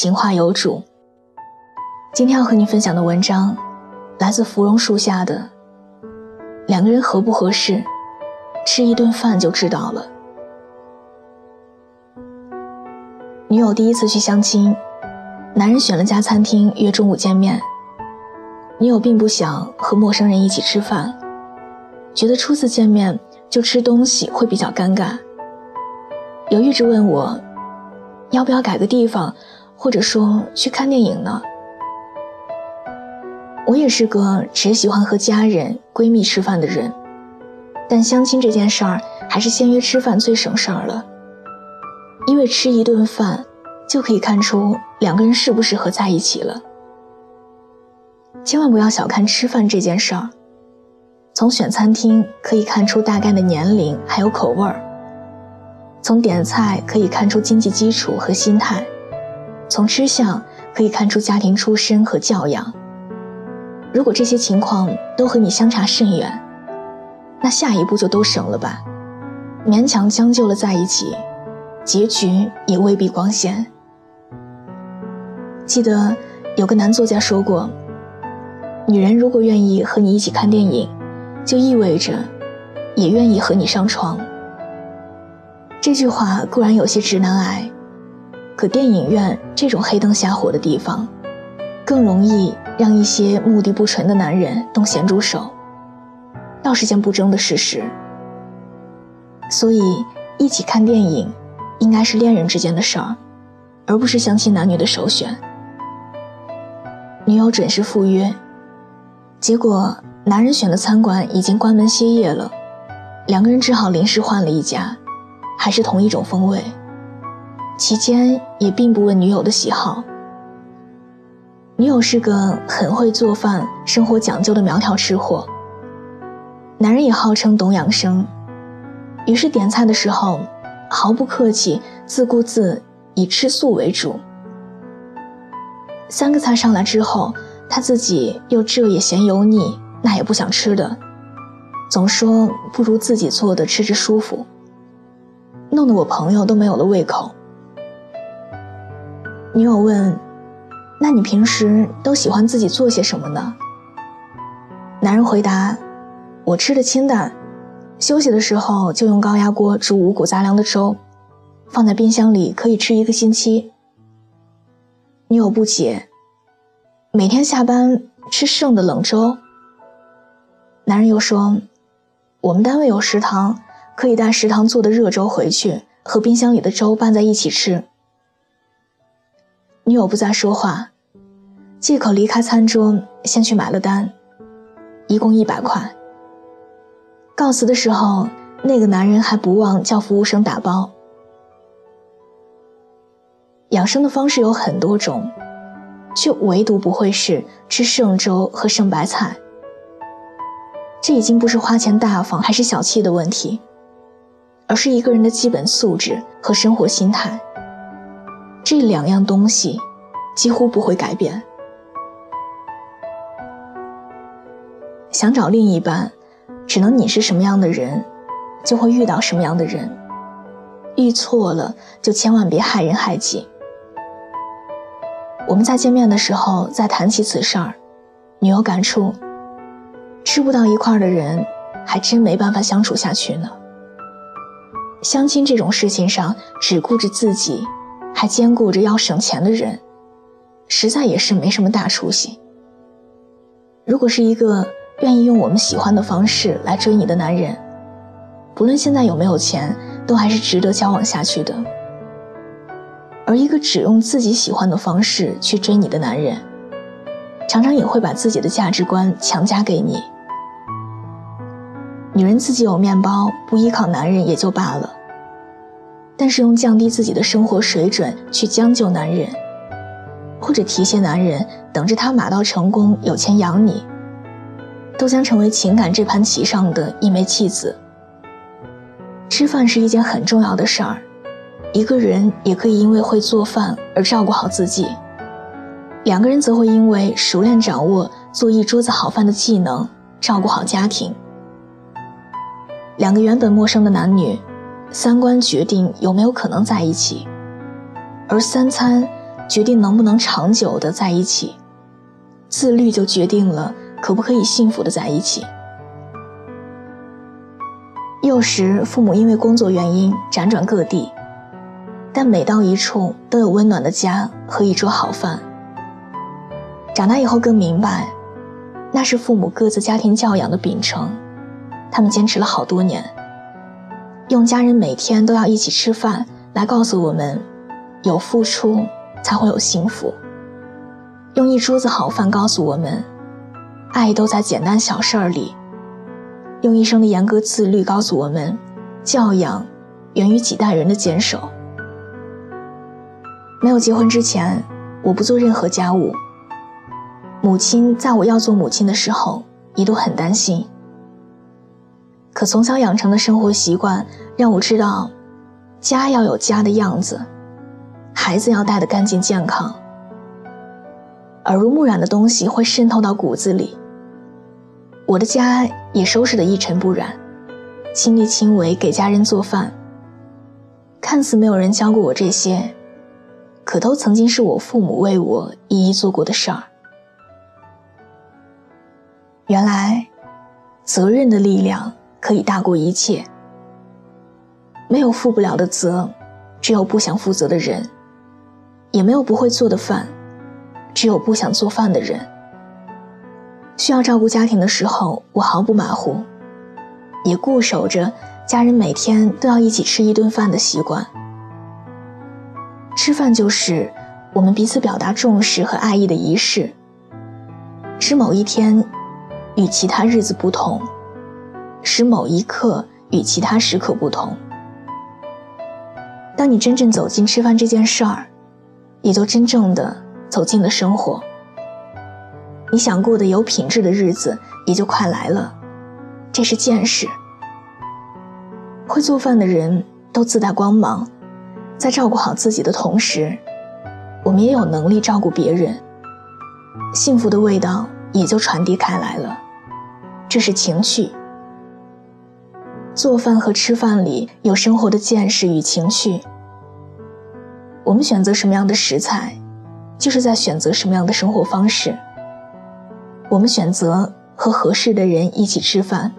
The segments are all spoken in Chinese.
情话有主。今天要和你分享的文章，来自芙蓉树下的。两个人合不合适，吃一顿饭就知道了。女友第一次去相亲，男人选了家餐厅约中午见面。女友并不想和陌生人一起吃饭，觉得初次见面就吃东西会比较尴尬，犹豫着问我，要不要改个地方。或者说去看电影呢？我也是个只喜欢和家人、闺蜜吃饭的人，但相亲这件事儿还是先约吃饭最省事儿了，因为吃一顿饭就可以看出两个人适不适合在一起了。千万不要小看吃饭这件事儿，从选餐厅可以看出大概的年龄还有口味儿，从点菜可以看出经济基础和心态。从吃相可以看出家庭出身和教养。如果这些情况都和你相差甚远，那下一步就都省了吧。勉强将就了在一起，结局也未必光鲜。记得有个男作家说过：“女人如果愿意和你一起看电影，就意味着也愿意和你上床。”这句话固然有些直男癌。可电影院这种黑灯瞎火的地方，更容易让一些目的不纯的男人动咸猪手，倒是件不争的事实。所以，一起看电影，应该是恋人之间的事儿，而不是相亲男女的首选。女友准时赴约，结果男人选的餐馆已经关门歇业了，两个人只好临时换了一家，还是同一种风味。期间也并不问女友的喜好。女友是个很会做饭、生活讲究的苗条吃货。男人也号称懂养生，于是点菜的时候毫不客气，自顾自以吃素为主。三个菜上来之后，他自己又这也嫌油腻，那也不想吃的，总说不如自己做的吃着舒服，弄得我朋友都没有了胃口。女友问：“那你平时都喜欢自己做些什么呢？”男人回答：“我吃的清淡，休息的时候就用高压锅煮五谷杂粮的粥，放在冰箱里可以吃一个星期。”女友不解：“每天下班吃剩的冷粥？”男人又说：“我们单位有食堂，可以带食堂做的热粥回去，和冰箱里的粥拌在一起吃。”女友不再说话，借口离开餐桌，先去买了单，一共一百块。告辞的时候，那个男人还不忘叫服务生打包。养生的方式有很多种，却唯独不会是吃剩粥和剩白菜。这已经不是花钱大方还是小气的问题，而是一个人的基本素质和生活心态。这两样东西几乎不会改变。想找另一半，只能你是什么样的人，就会遇到什么样的人。遇错了，就千万别害人害己。我们在见面的时候再谈起此事儿，女友感触：吃不到一块的人，还真没办法相处下去呢。相亲这种事情上，只顾着自己。还兼顾着要省钱的人，实在也是没什么大出息。如果是一个愿意用我们喜欢的方式来追你的男人，不论现在有没有钱，都还是值得交往下去的。而一个只用自己喜欢的方式去追你的男人，常常也会把自己的价值观强加给你。女人自己有面包，不依靠男人也就罢了。但是用降低自己的生活水准去将就男人，或者提携男人等着他马到成功有钱养你，都将成为情感这盘棋上的一枚棋子。吃饭是一件很重要的事儿，一个人也可以因为会做饭而照顾好自己，两个人则会因为熟练掌握做一桌子好饭的技能照顾好家庭。两个原本陌生的男女，三观决定有没有可能在一起，而三餐决定能不能长久的在一起，自律就决定了可不可以幸福的在一起。幼时，父母因为工作原因辗转各地，但每到一处都有温暖的家和一桌好饭。长大以后更明白，那是父母各自家庭教养的秉承，他们坚持了好多年，用家人每天都要一起吃饭来告诉我们，有付出才会有幸福；用一桌子好饭告诉我们，爱都在简单小事儿里。用一生的严格自律告诉我们，教养源于几代人的坚守。没有结婚之前，我不做任何家务。母亲在我要做母亲的时候，一度很担心。可从小养成的生活习惯让我知道，家要有家的样子，孩子要带得干净健康。耳濡目染的东西会渗透到骨子里。我的家也收拾得一尘不染，亲力亲为给家人做饭。看似没有人教过我这些，可都曾经是我父母为我一一做过的事儿。原来，责任的力量可以大过一切。没有负不了的责，只有不想负责的人；也没有不会做的饭，只有不想做饭的人。需要照顾家庭的时候，我毫不马虎，也固守着家人每天都要一起吃一顿饭的习惯。吃饭就是我们彼此表达重视和爱意的仪式，使某一天与其他日子不同，使某一刻与其他时刻不同。当你真正走进吃饭这件事儿，也就真正的走进了生活。你想过的有品质的日子也就快来了，这是见识。会做饭的人都自带光芒，在照顾好自己的同时，我们也有能力照顾别人，幸福的味道也就传递开来了。这是情趣。做饭和吃饭里有生活的见识与情趣。我们选择什么样的食材，就是在选择什么样的生活方式。我们选择和合适的人一起吃饭，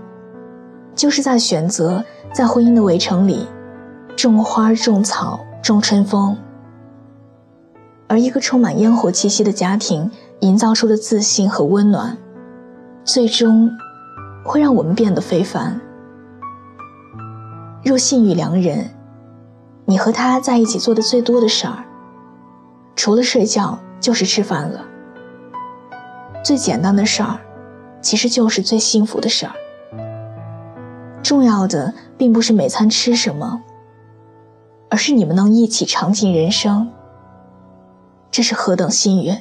就是在选择在婚姻的围城里种花、种草、种春风。而一个充满烟火气息的家庭营造出的自信和温暖，最终会让我们变得非凡。若信遇良人，你和他在一起做的最多的事儿，除了睡觉就是吃饭了。最简单的事儿，其实就是最幸福的事儿。重要的并不是每餐吃什么，而是你们能一起尝尽人生。这是何等幸运！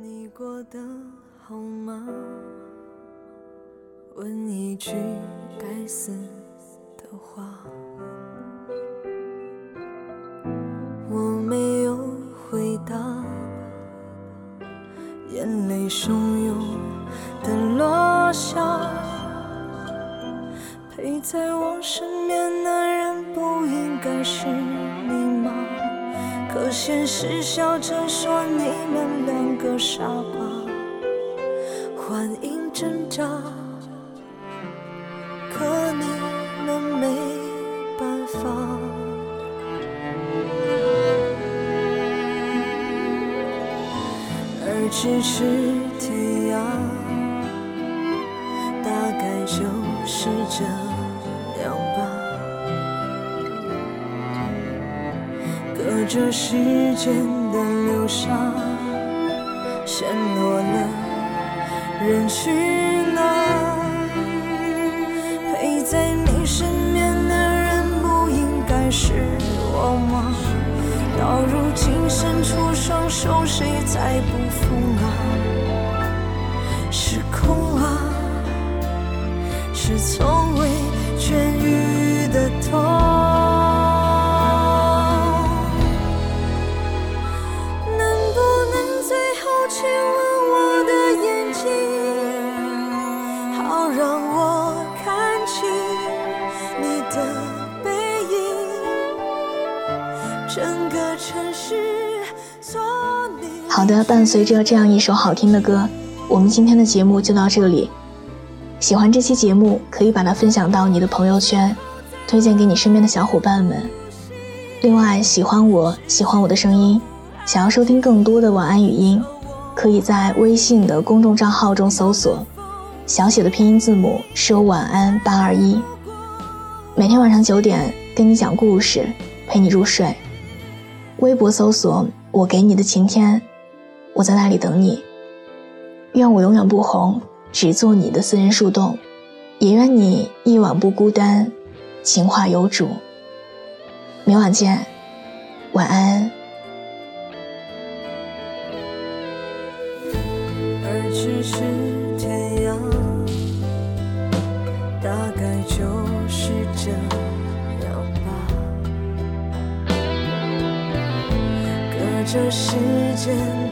你过得好吗？问一句该死话。我没有回答。眼泪汹涌的落下，陪在我身边的人不应该是你吗？可现实笑着说你们两个傻瓜，欢迎挣扎，咫尺天涯，大概就是这样吧。隔着时间的流沙，陷落了人群啊。陪在你身边的人不应该是我吗？到如今伸出双手，谁在不疯啊？是空啊，是从未痊愈的痛。能不能最后亲吻我的眼睛？好让我看清你的背影。整个。好的伴随着这样一首好听的歌，我们今天的节目就到这里。喜欢这期节目，可以把它分享到你的朋友圈，推荐给你身边的小伙伴们。另外，喜欢我喜欢我的声音，想要收听更多的晚安语音，可以在微信的公众账号中搜索小写的拼音字母说晚安八二一，每天晚上九点跟你讲故事，陪你入睡。微博搜索我给你的晴天。我在那里等你，愿我永远不红，只做你的私人树洞，也愿你一晚不孤单，情话有主。明晚见，晚安。这世间